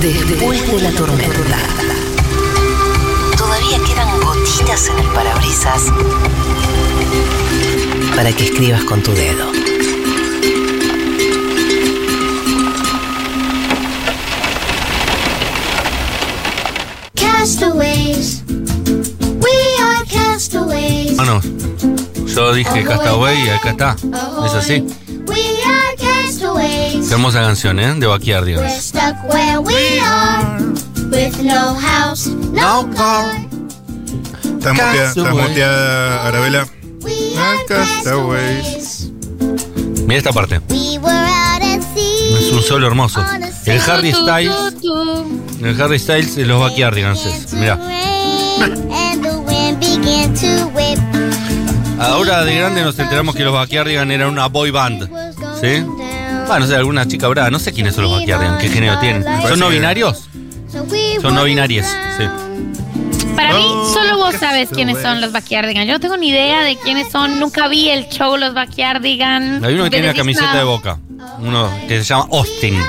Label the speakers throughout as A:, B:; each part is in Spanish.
A: Después de la tormenta. Todavía quedan gotitas en el parabrisas para que escribas con tu dedo.
B: Castaways. We are castaways.
C: Ah, no. Yo dije Castaway y acá está. Es así.
B: We are castaways.
C: Qué hermosa canción, ¿eh? De
B: We're
C: Backyardigans.
B: stuck where we are. With no house, no car.
D: Estás muteada, Arabela. Castaways.
B: castaways.
C: Mira esta parte.
B: Were.
C: Es un solo hermoso. El Harry Styles. El Harry Styles de los Backyardigans. Mira. Ahora de grande nos enteramos que los Backyardigans eran una boy band. ¿Sí? Bueno, no sé, alguna chica brava. No sé quiénes son los Backyardigans. ¿Qué género tienen? ¿Son no binarios? Son no binarias. Sí.
E: Para mí, solo vos sabes quiénes son los Backyardigans. Yo no tengo ni idea de quiénes son. Nunca vi el show Los Backyardigans.
C: Hay uno que tiene una
E: Benedicta-
C: camiseta de boca. Uno que se llama Austin.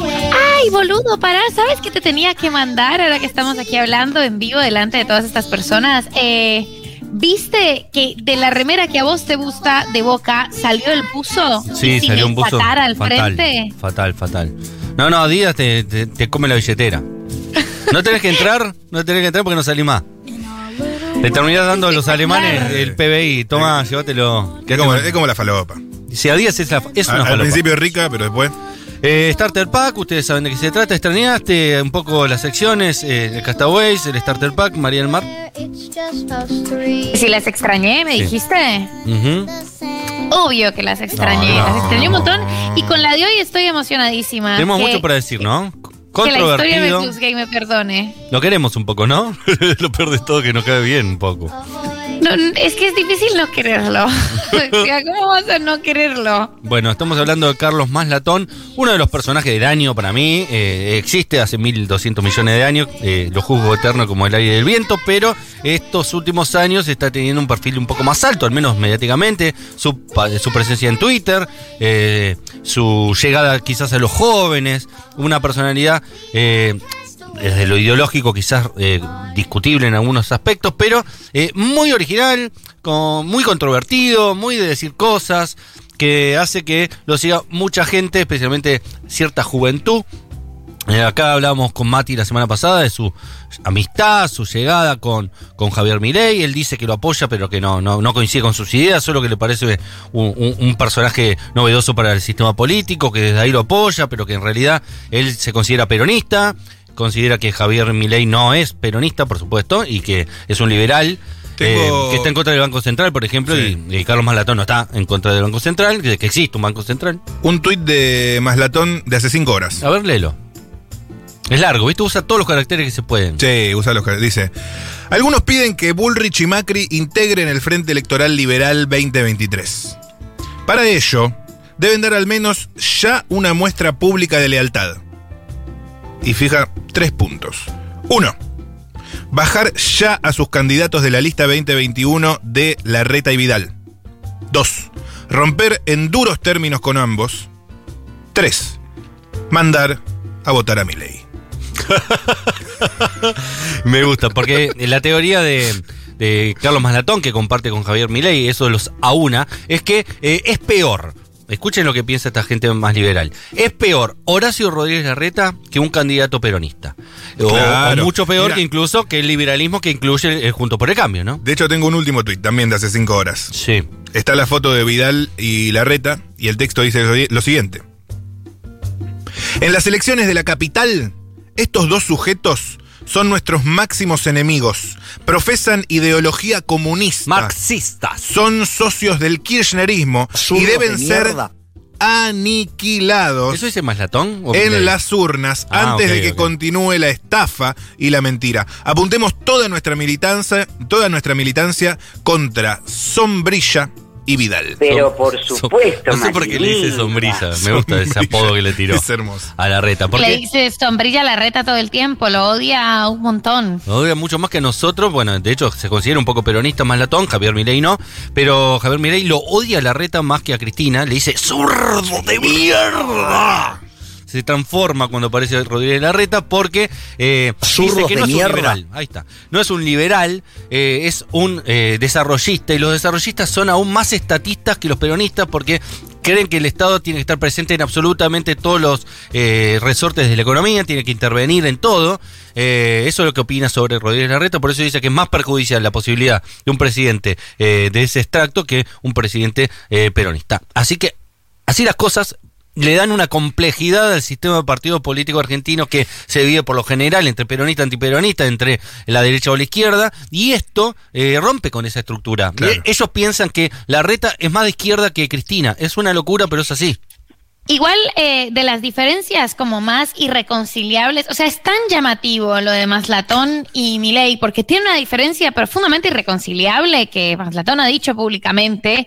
E: Ay, boludo, parar. ¿Sabes qué te tenía que mandar ahora que estamos aquí hablando en vivo delante de todas estas personas? Eh, ¿Viste que de la remera que a vos te gusta de boca salió el buzo?
C: Sí,
E: sin
C: salió un buzo.
E: cara al
C: fatal,
E: frente.
C: fatal, fatal. No, no, Adidas te, te- te come la billetera. No tenés que entrar, no tenés que entrar porque no salís más. Le terminás dando a los alemanes el PBI. Toma, llévatelo.
D: Es como, es como la falopa.
C: Si Adidas es, la- es
D: Al,
C: una
D: al
C: falopa.
D: principio rica, pero después.
C: Eh, Starter Pack, ustedes saben de qué se trata. Extrañaste un poco las secciones, eh, el Castaways, el Starter Pack, María del Mar.
E: Si las extrañé, me
C: Sí.
E: dijiste.
C: Ujú.
E: Obvio que las extrañé.
C: No, no.
E: Las extrañé un montón. Y con la de hoy estoy emocionadísima.
C: Tenemos
E: que-
C: mucho para decir, ¿no?
E: Que la historia me
C: Controvertido.
E: juzgue y me perdone.
C: Lo queremos un poco, ¿no? Lo peor de todo que nos cae bien un poco.
E: No, es que es difícil no quererlo. o sea, ¿cómo vas a no quererlo?
C: Bueno, estamos hablando de Carlos Maslatón, uno de los personajes del año para mí. eh, existe hace 1.200 millones de años, eh, lo juzgo eterno como el aire del viento, pero estos últimos años está teniendo un perfil un poco más alto, al menos mediáticamente. Su presencia en Twitter, eh, su llegada quizás a los jóvenes, una personalidad. Desde lo ideológico quizás eh, discutible en algunos aspectos, pero eh, muy original, con, muy controvertido, muy de decir cosas, que hace que lo siga mucha gente, especialmente cierta juventud. Eh, acá hablábamos con Mati la semana pasada de su amistad, su llegada con, con Javier Milei. Él dice que lo apoya, pero que no, no, coincide con sus ideas, solo que le parece un personaje novedoso para el sistema político, que desde ahí lo apoya, pero que en realidad él se considera peronista, considera que Javier Milei no es peronista, por supuesto, y que es un liberal.
D: Tengo-
C: eh, que está en contra del Banco Central, por ejemplo,
D: Sí.
C: y, y Carlos Malatón no está en contra del Banco Central, que, que existe un Banco Central.
D: Un tuit de Maslatón de hace cinco horas.
C: A ver, léelo. Es largo, ¿viste? Usa todos los caracteres que se pueden.
D: Sí, usa los que dice. Algunos piden que Bullrich y Macri integren el Frente Electoral Liberal 2023. Para ello, deben dar al menos ya una muestra pública de lealtad. Y fija tres puntos. Uno, bajar ya a sus candidatos de la lista 2021 de Larreta y Vidal. Dos, romper en duros términos con ambos. Tres, mandar a votar a Milei.
C: Me gusta, porque la teoría de, Carlos Maslatón, que comparte con Javier Milei, eso los a una, es que eh, es peor. Escuchen lo que piensa esta gente más liberal. Es peor Horacio Rodríguez Larreta que un candidato peronista. O- mucho peor
D: Mira.
C: que incluso que el liberalismo que incluye el, Junto por el Cambio, ¿no?
D: De hecho, tengo un último tuit también de hace cinco horas.
C: Sí.
D: Está la foto de Vidal y Larreta y el texto dice lo siguiente. En las elecciones de la capital, estos dos sujetos son nuestros máximos enemigos. Profesan ideología comunista.
C: Marxistas.
D: Son socios del kirchnerismo y deben
F: de
D: ser aniquilados
C: ¿Eso dice Maslatón? o
D: en las urnas
C: Ah,
D: antes de que continúe la estafa y la mentira. Apuntemos toda nuestra militancia, toda nuestra militancia contra Sombrilla y Vidal.
F: Pero por supuesto,
C: No sé por qué le dice sombrilla. Me gusta ese apodo que le tiró
D: Es hermoso.
C: a la reta.
E: Le
C: Porque
E: dice sombrilla la reta todo el tiempo, lo odia un montón.
C: Lo odia mucho más que a nosotros. Bueno, de hecho, se considera un poco peronista más latón. Javier Milei no. Pero Javier Milei lo odia a la reta más que a Cristina. Le dice, ¡zurdo de mierda! Se transforma cuando aparece Rodríguez Larreta porque eh, dice que no es un
F: mierda.
C: liberal. Ahí está. No es un liberal, eh, es un eh, desarrollista y los desarrollistas son aún más estatistas que los peronistas porque creen que el Estado tiene que estar presente en absolutamente todos los eh, resortes de la economía, tiene que intervenir en todo. Eh, eso es lo que opina sobre Rodríguez Larreta, por eso dice que es más perjudicial la posibilidad de un presidente eh, de ese extracto que un presidente peronista. Así que, así las cosas le dan una complejidad al sistema de partido político argentino que se divide por lo general entre peronista y antiperonista, entre la derecha o la izquierda, y esto eh, rompe con esa estructura.
D: Claro.
C: Eh, Ellos piensan que la reta es más de izquierda que Cristina. Es una locura, pero es así.
E: Igual eh, de las diferencias como más irreconciliables, o sea, es tan llamativo lo de Maslatón y Milei porque tiene una diferencia profundamente irreconciliable que Maslatón ha dicho públicamente.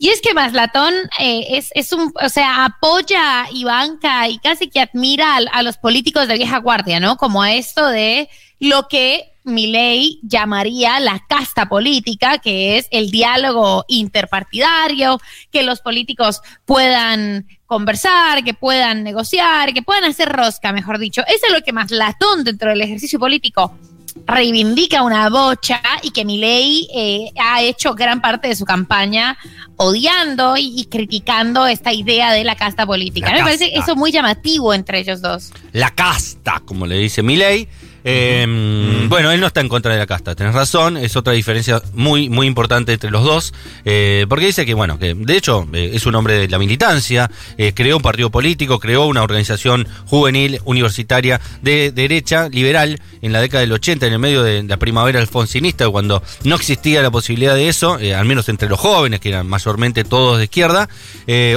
E: Y es que Maslatón eh, es, es un, o sea, apoya y banca y casi que admira a, a los políticos de vieja guardia, ¿no? Como esto de lo que Milei llamaría la casta política, que es el diálogo interpartidario, que los políticos puedan conversar, que puedan negociar, que puedan hacer rosca, mejor dicho. Eso es lo que más latón dentro del ejercicio político reivindica una bocha y que Milei eh, ha hecho gran parte de su campaña odiando y, y criticando esta idea de la casta política.
C: La
E: Me parece eso muy llamativo entre ellos dos.
C: La casta, como le dice Milei. Eh, Bueno, él no está en contra de la casta, tenés razón, es otra diferencia muy, muy importante entre los dos, eh, porque dice que, bueno, que de hecho eh, es un hombre de la militancia, eh, creó un partido político, creó una organización juvenil, universitaria, de derecha, liberal, en la década del 80, en el medio de la primavera alfonsinista, cuando no existía la posibilidad de eso, eh, al menos entre los jóvenes, que eran mayormente todos de izquierda,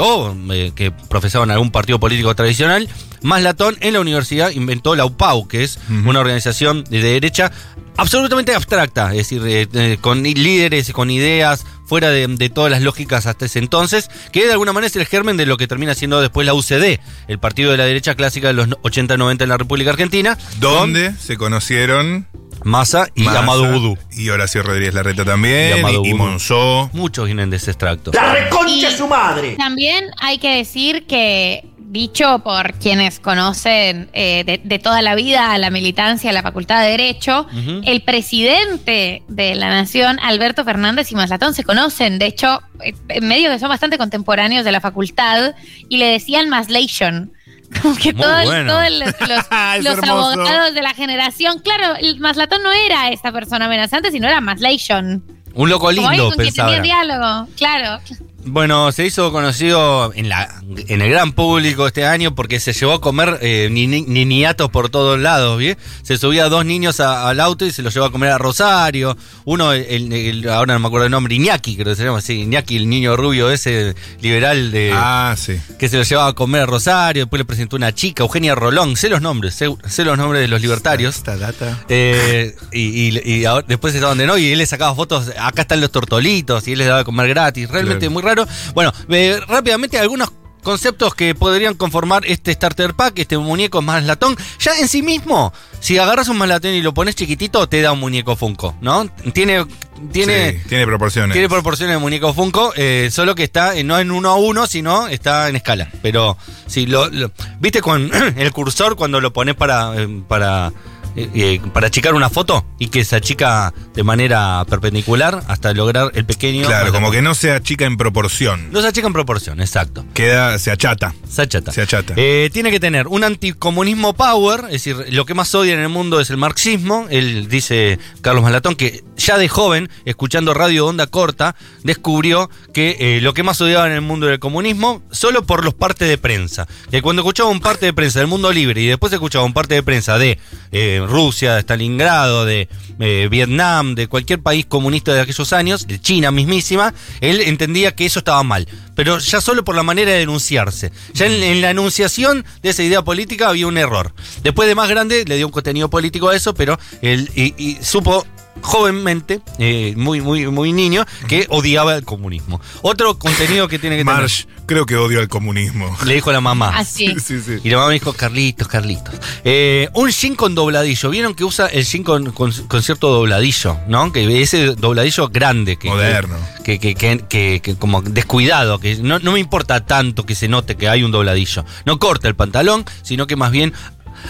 C: o que profesaban algún partido político tradicional, más Latón en la universidad inventó la UPAU, que es una organización de derecha absolutamente abstracta, es decir, eh, eh, con líderes, con ideas fuera de, de todas las lógicas hasta ese entonces, que de alguna manera es el germen de lo que termina siendo después la UCD, el partido de la derecha clásica de los 80-90 en la República Argentina,
D: ¿Dónde se conocieron?
C: con Massa y
D: Massa
C: Amado Vudú.
D: Y Horacio Rodríguez Larreta también.
C: Y Amado
D: Y. Monzó.
C: Muchos vienen de ese extracto.
F: ¡La reconcha
E: Y-
F: su madre!
E: También hay que decir que, dicho por quienes conocen eh, de, de toda la vida a la militancia, a la Facultad de Derecho, el presidente de la Nación, Alberto Fernández y Maslatón, se conocen. De hecho, eh, en medio que son bastante contemporáneos de la facultad y le decían Maslation. Como que
C: bueno.
E: todos los, abogados de la generación. Claro, el Maslatón no era esta persona amenazante, sino era Maslation.
C: Un loco
E: Como alguien
C: lindo,
E: con quien
C: pensaba.
E: tenía diálogo. Claro.
C: Bueno, se hizo conocido en, la, en el gran público este año porque se llevó a comer eh, ni, ni- niñatos por todos lados, ¿bien? Se subía dos niños a- al auto y se los llevó a comer a Rosario. Uno, el, el- ahora no me acuerdo el nombre, Iñaki, creo que se llama así. Iñaki, el niño rubio ese liberal de
D: Ah, sí.
C: que se lo llevaba a comer a Rosario. Después le presentó una chica, Eugenia Rolón. Sé los nombres, sé, sé los nombres de los libertarios.
D: Esta data.
C: Eh, y, y- y ahora- después estaban de no y él le sacaba fotos, acá están los tortolitos y él les daba de comer gratis, realmente
D: Claro.
C: muy raro. Bueno, eh, rápidamente algunos conceptos que podrían conformar este starter pack, este muñeco más latón. Ya en sí mismo, si agarras un más latón y lo pones chiquitito, te da un muñeco Funko, ¿no? Tiene... Tiene,
D: Sí, tiene proporciones.
C: tiene proporciones de muñeco Funko, eh, solo que está eh, no en uno a uno, sino está en escala. Pero si lo, lo- viste con el cursor cuando lo pones para para eh, eh, para achicar una foto y que se achica de manera perpendicular hasta lograr el pequeño.
D: Claro, como que no sea chica en proporción.
C: no se achica en proporción, exacto.
D: Queda, se achata.
C: Se achata.
D: Se achata.
C: Eh, tiene que tener un anticomunismo power, es decir, lo que más odia en el mundo es el marxismo. Él dice, Carlos Malatón, que ya de joven, escuchando radio onda corta, descubrió que eh, lo que más odiaba en el mundo era el comunismo, solo por los partes de prensa. Que cuando escuchaba un parte de prensa del mundo libre y después escuchaba un parte de prensa de eh, Rusia, de Stalingrado, de eh, Vietnam, de cualquier país comunista de aquellos años, de China mismísima, él entendía que eso estaba mal. Pero ya solo por la manera de denunciarse. Ya en, la enunciación de esa idea política había un error. Después de más grande le dio un contenido político a eso, pero él y supo jovenmente, eh, muy, muy, muy niño, que odiaba el comunismo. Otro contenido que tiene que tener.
D: Marsh, creo que odio al comunismo.
C: Le dijo a la mamá.
E: Así.
D: Sí, sí.
C: Y la mamá me dijo, Carlitos, Carlitos. Eh, un jean con dobladillo. ¿Vieron que usa el jean con, con- con cierto dobladillo? ¿No? Que ese dobladillo grande. Que,
D: Moderno.
C: Que, que, que, que- que como descuidado. Que no, no me importa tanto que se note que hay un dobladillo. No corta el pantalón, sino que más bien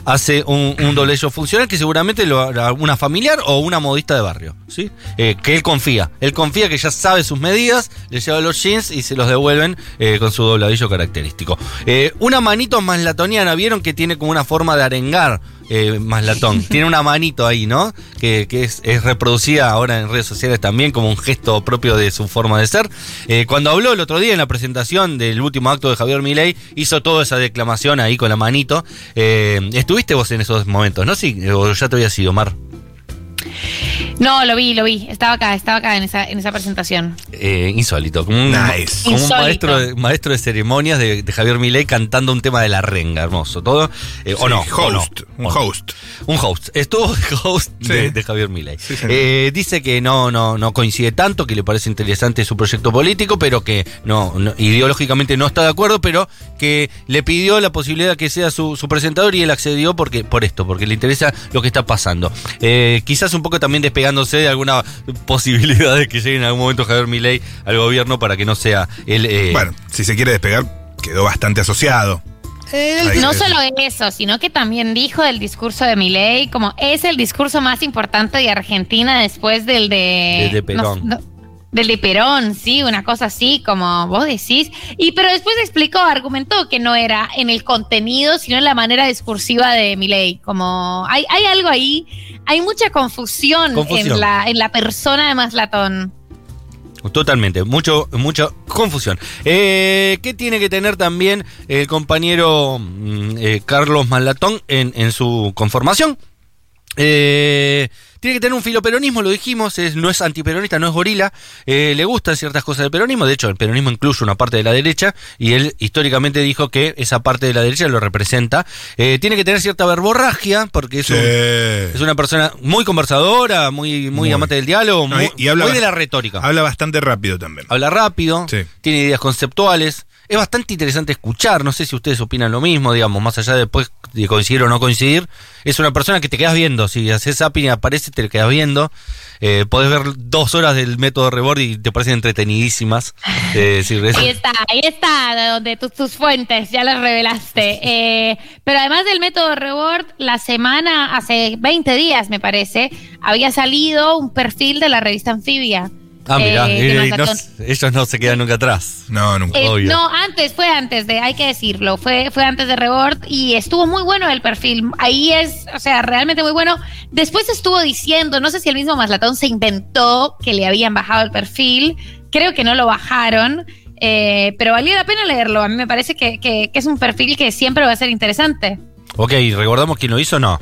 C: hace un, un dobladillo funcional que seguramente lo hará una familiar o una modista de barrio. ¿sí? Eh, que él confía. Él confía que ya sabe sus medidas, le lleva los jeans y se los devuelven eh, con su dobladillo característico. Eh, una manito más latoniana, ¿vieron que tiene como una forma de arengar? Eh, más latón. Tiene una manito ahí, ¿no? Que, que es, es reproducida ahora en redes sociales también como un gesto propio de su forma de ser. Eh, cuando habló el otro día en la presentación del último acto de Javier Milei, hizo toda esa declamación ahí con la manito. Eh, ¿Estuviste vos en esos momentos, no? Sí, o ya te había sido, Mar.
E: No, lo vi, lo vi. Estaba acá, estaba acá en esa, en esa presentación.
C: Eh, insólito, como un,
D: Nice.
C: como un
E: Insólito.
C: maestro, de, maestro de ceremonias de, de Javier Milei cantando un tema de la renga, hermoso, todo. Eh, o
D: Sí,
C: no,
D: host,
C: o no,
D: un
C: o no.
D: host.
C: Un host. Estuvo de host
D: Sí.
C: de, de Javier Milei.
D: Sí, señor.
C: Eh, dice que no, no, no coincide tanto, que le parece interesante su proyecto político, pero que no, no- ideológicamente no está de acuerdo, pero que le pidió la posibilidad que sea su, su presentador y él accedió porque, por esto, porque le interesa lo que está pasando. Eh, quizás un poco también despegándose de alguna posibilidad de que llegue en algún momento Javier Milei al gobierno para que no sea él. eh,
D: Bueno, si se quiere despegar, quedó bastante asociado. Ahí
E: No solo eso, sino que también dijo del discurso de Milei, como es el discurso más importante de Argentina después del de...
C: De Perón.
E: no- no, del de Perón, sí, una cosa así, como vos decís. Y pero después explicó, argumentó que no era en el contenido, sino en la manera discursiva de Milei. Como hay, hay algo ahí, hay mucha confusión,
C: Confusión.
E: En, la, en la persona de Maslatón.
C: Totalmente, mucho, mucha confusión. Eh, ¿Qué tiene que tener también el compañero mm, eh, Carlos Malatón en, en su conformación? Eh, tiene que tener un filoperonismo, lo dijimos, es- no es antiperonista, no es gorila, eh, le gustan ciertas cosas del peronismo, de hecho el peronismo incluye una parte de la derecha y él históricamente dijo que esa parte de la derecha lo representa. Eh, tiene que tener cierta verborragia porque es,
D: Sí.
C: un- es una persona muy conversadora, muy, muy,
D: Muy.
C: amante del diálogo,
D: No,
C: muy,
D: y- habla
C: muy de la retórica.
D: Habla bastante rápido también.
C: Habla rápido,
D: Sí.
C: tiene ideas conceptuales. Es bastante interesante escuchar, no sé si ustedes opinan lo mismo, digamos, más allá de después de coincidir o no coincidir. Es una persona que te quedas viendo, si haces zapping y aparece, te quedas viendo. Eh, podés ver dos horas del método Rebord y te parecen entretenidísimas. Eh,
E: Ahí está, ahí está, de donde tus, tus fuentes, ya las revelaste. Eh, pero además del método Reward, la semana, hace 20 días me parece, había salido un perfil de la revista Anfibia.
C: Ah, mira,
E: eh,
C: eh, no- ellos no se quedan nunca atrás.
D: No, nunca.
E: Eh,
C: obvio.
E: no, antes, fue antes de, hay que decirlo, fue, fue antes de Rebord y estuvo muy bueno el perfil. Ahí es, o sea, realmente muy bueno. Después estuvo diciendo, no sé si el mismo Maslatón se inventó que le habían bajado el perfil, creo que no lo bajaron, eh, pero valía la pena leerlo. A mí me parece que, que- que es un perfil que siempre va a ser interesante.
C: Ok, ¿recordamos quién lo hizo? No.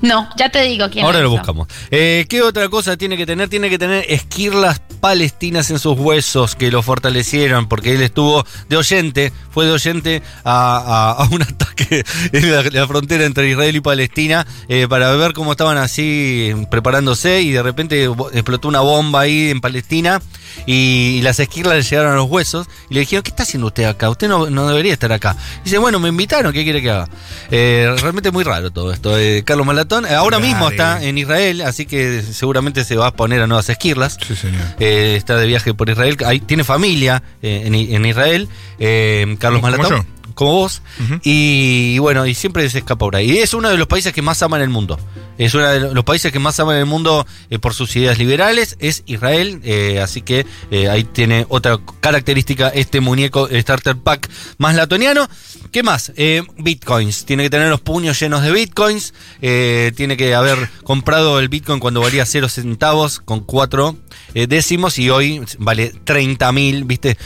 E: No, ya te digo quién
C: Ahora lo
E: hizo.
C: buscamos. Eh, ¿Qué otra cosa tiene que tener? Tiene que tener esquirlas palestinas en sus huesos que lo fortalecieron, porque él estuvo de oyente, fue de oyente a, a- a un ataque en la, la frontera entre Israel y Palestina eh, para ver cómo estaban así preparándose y de repente explotó una bomba ahí en Palestina y, y las esquirlas le llegaron a los huesos y le dijeron, ¿qué está haciendo usted acá? Usted no, no debería estar acá. dice, bueno, me invitaron, ¿qué quiere que haga? Eh, realmente muy raro todo esto. Eh, Carlos Malatón, eh, ahora
D: Dale.
C: mismo está en Israel, así que seguramente se va a poner a nuevas esquirlas.
D: Sí, señor.
C: Eh, está de viaje por Israel, Ahí tiene familia eh, en, en Israel, eh, Carlos Malatón. Como vos, y, bueno, y siempre se escapa por ahí. Y es uno de los países que más ama en el mundo. Es uno de los países que más ama en el mundo eh, por sus ideas liberales, es Israel, eh, así que eh, ahí tiene otra característica este muñeco Starter Pack más latoniano. ¿Qué más? Bitcoins. Tiene que tener los puños llenos de bitcoins. tiene que haber comprado el bitcoin cuando valía 0 centavos con 4 décimos y hoy vale 30 mil, ¿viste?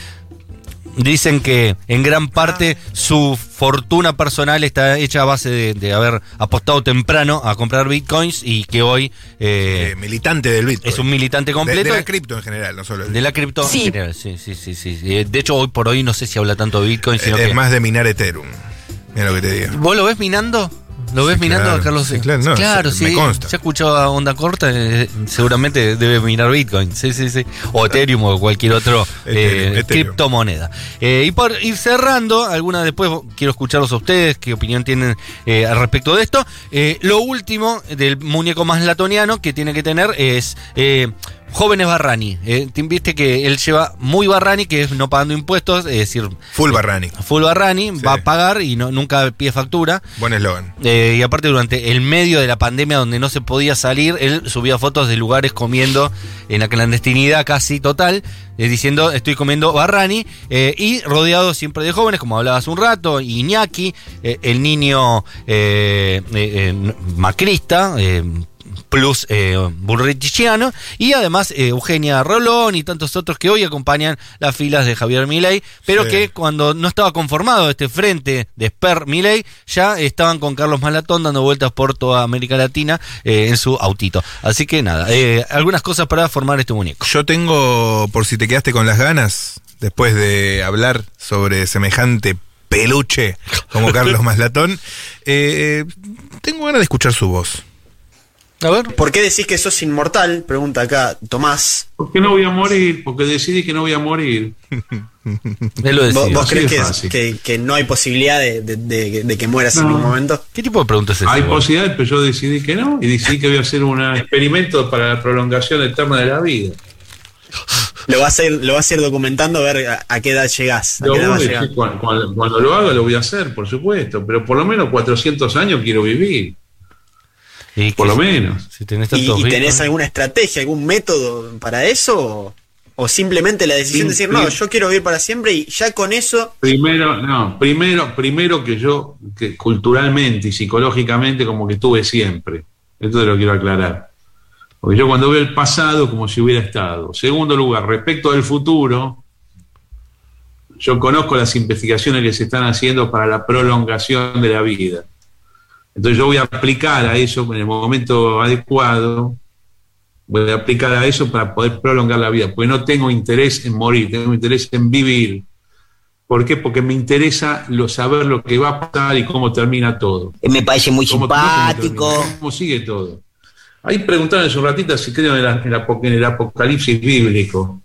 C: Dicen que en gran parte su fortuna personal está hecha a base de, de haber apostado temprano a comprar bitcoins y que hoy eh,
D: Eh, militante del Bitcoin.
C: es un militante completo
D: De, la cripto en general, no solo el
C: de la cripto en general. Sí, sí, sí, sí. Eh, De hecho, hoy por hoy no sé si habla tanto de bitcoin, sino
D: Eh,
C: que...
D: Es más de minar Ethereum. Mira lo que te digo.
C: ¿Vos lo ves minando? ¿Lo ves
D: Sí,
C: mirando
D: claro.
C: a Carlos?
D: Sí, claro, no,
C: claro,
D: se- me
C: sí.
D: consta.
C: Ya escuchó a Onda Corta, eh, seguramente debe mirar Bitcoin. Sí, sí, sí. O Ethereum o cualquier otro
D: Ethereum,
C: eh,
D: Ethereum.
C: criptomoneda. Eh, y por ir cerrando, alguna después quiero escucharlos a ustedes, qué opinión tienen al respecto de esto. Lo último del muñeco más latoniano que tiene que tener es. Eh, Jóvenes Barrani, eh, te- viste que él lleva muy Barrani, que es no pagando impuestos, es decir,
D: Full Barrani.
C: full Barrani,
D: Sí.
C: va a pagar y no, nunca pide factura.
D: Buen eslogan.
C: Eh, y aparte durante el medio de la pandemia donde no se podía salir, él subía fotos de lugares comiendo en la clandestinidad casi total, eh, diciendo estoy comiendo barrani eh, y rodeado siempre de jóvenes, como hablaba hace un rato, Iñaki, eh, el niño eh, eh, eh, macrista. Plus eh, y además eh, Eugenia Rolón y tantos otros que hoy acompañan las filas de Javier Milei, pero
D: Sí.
C: que cuando no estaba conformado este frente de Sper Milei, ya estaban con Carlos Malatón dando vueltas por toda América Latina eh, en su autito. Así que nada, eh, algunas cosas para formar este muñeco.
D: Yo tengo, por si te quedaste con las ganas, después de hablar sobre semejante peluche como Carlos Maslatón, tengo ganas de escuchar su voz.
C: A ver.
F: ¿Por qué decís que sos inmortal? Pregunta acá Tomás.
G: Porque no voy a morir, porque decidí que no voy a morir.
C: Él lo
F: ¿Vos, vos crees que,
G: fácil.
F: que- que no hay posibilidad de, de- de- de que mueras en un momento?
C: ¿Qué tipo de preguntas es esa?
G: Hay posibilidades, pero yo decidí que no, y decidí que voy a hacer un experimento para la prolongación eterna de la vida.
F: Lo vas a ir, lo vas a ir documentando a ver a, a qué edad llegás. A
G: Lo
F: qué edad
G: decir, cuando lo haga lo voy a hacer, por supuesto, pero por lo menos 400 años quiero vivir,
C: Y
G: por lo
C: si-
G: menos.
C: Si tenés
F: ¿Y, y tenés alguna estrategia, algún método para eso? ¿O, o simplemente la decisión de decir, no, yo quiero vivir para siempre y ya con eso
G: Primero, no, primero, primero que yo, que culturalmente y psicológicamente, como que estuve siempre. Esto te lo quiero aclarar. Porque yo cuando veo el pasado, como si hubiera estado. Segundo lugar, respecto del futuro, yo conozco las investigaciones que se están haciendo para la prolongación de la vida. Entonces yo voy a aplicar a eso en el momento adecuado, voy a aplicar a eso para poder prolongar la vida, porque no tengo interés en morir, tengo interés en vivir. ¿Por qué? Porque me interesa lo, saber lo que va a pasar y cómo termina todo.
H: Me parece muy
G: ¿Cómo- no cómo
H: simpático.
G: termina, ¿Cómo sigue todo? Ahí preguntaron hace un ratito si creo en, la- en la- en el apocalipsis bíblico.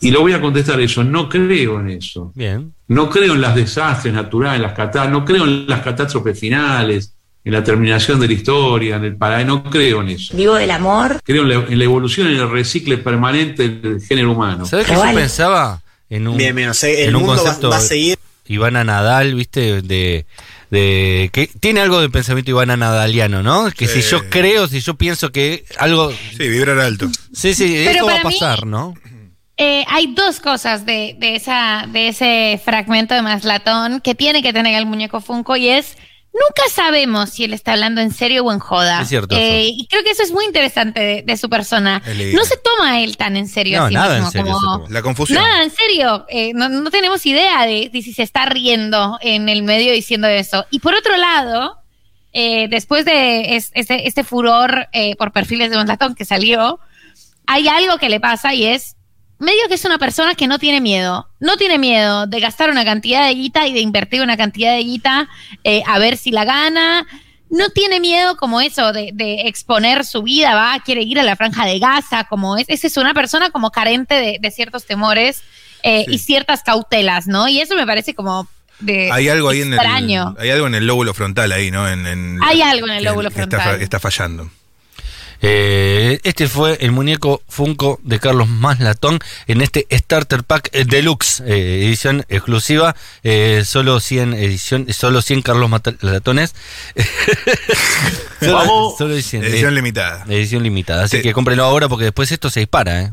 G: Y lo voy a contestar eso, no creo en eso.
C: Bien.
G: No creo en las desastres naturales, en las catástrofes, no creo en las catástrofes finales, en la terminación de la historia, en el paraíso, no creo en eso.
I: Vivo del amor.
G: Creo en la, en la evolución en el recicle permanente del género humano.
C: ¿Sabes qué yo pensaba? En un,
F: bien, bien, o sea, el
C: en un
F: mundo va,
C: concepto
F: va a seguir.
C: Ivana Nadal, ¿viste? De, de que tiene algo de pensamiento Ivana Nadaliano, ¿no? Que
D: Sí.
C: si yo creo, si yo pienso que algo...
D: Sí, vibrar alto.
C: Sí, sí,
E: Pero
C: eso va a
E: mí-
C: pasar, ¿no?
E: Eh, hay dos cosas de, de, esa, de ese fragmento de Maslatón que tiene que tener el muñeco Funko y es, nunca sabemos si él está hablando en serio o en joda.
C: Es cierto
E: Eh, y creo que eso es muy interesante de, de su persona. No se toma él tan en serio
C: No,
E: a sí
C: nada en serio
E: como-
C: se.
D: La confusión.
E: Nada, en serio. eh, no, no tenemos idea de, de si se está riendo en el medio diciendo eso. Y por otro lado, eh, después de es- este, este furor eh, por perfiles de Maslatón que salió, hay algo que le pasa y es medio que es una persona que no tiene miedo. No tiene miedo de gastar una cantidad de guita y de invertir una cantidad de guita eh, a ver si la gana. No tiene miedo como eso de, de exponer su vida, va, quiere ir a la franja de Gaza, como es. Esa es una persona como carente de, de ciertos temores eh,
D: Sí.
E: y ciertas cautelas, ¿no? Y eso me parece como de
D: Hay algo ahí en el, hay algo en el lóbulo frontal ahí, ¿no? En, en-
E: Hay algo en el lóbulo
D: que
E: frontal.
D: está fallando.
C: Eh, este fue el muñeco Funko de Carlos Maslatón en este Starter Pack eh, Deluxe, eh, edición exclusiva, eh, solo 100 edición, solo 100 Carlos Mata- Latones. solo,
G: Vamos.
C: solo 100,
D: Edición
C: eh,
D: limitada.
C: edición limitada, así
D: Sí.
C: que cómprenlo ahora porque después esto se dispara, ¿eh?